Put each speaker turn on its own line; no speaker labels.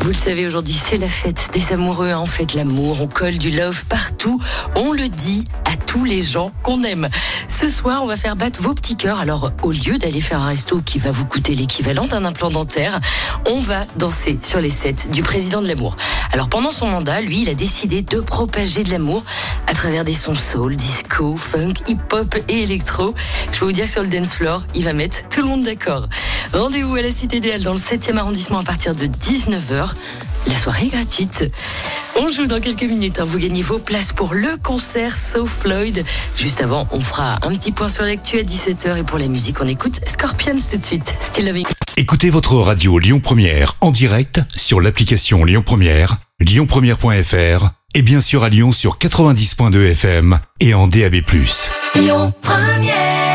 Vous le savez, aujourd'hui, c'est la fête des amoureux. On fait l'amour, on colle du love partout. On le dit à tous les gens qu'on aime. Ce soir, on va faire battre vos petits cœurs. Alors, au lieu d'aller faire un resto qui va vous coûter l'équivalent d'un implant dentaire, on va danser sur les sets du président de l'amour. Alors, pendant son mandat, lui, il a décidé de propager de l'amour à travers des sons soul, disco, funk, hip-hop et électro. Je peux vous dire que sur le dance floor, il va mettre tout le monde d'accord. Rendez-vous à la Cité des Halles dans le 7e arrondissement à partir de 19h. La soirée est gratuite. On joue dans quelques minutes. hein. Vous gagnez vos places pour le concert So Floyd. Juste avant, on fera un petit point sur l'actu à 17h. Et pour la musique, on écoute Scorpions tout de suite. Still Loving.
Écoutez votre radio Lyon Première en direct sur l'application Lyon Première, lyonpremière.fr et bien sûr à Lyon sur 90.2 FM et en DAB+.
Lyon Première.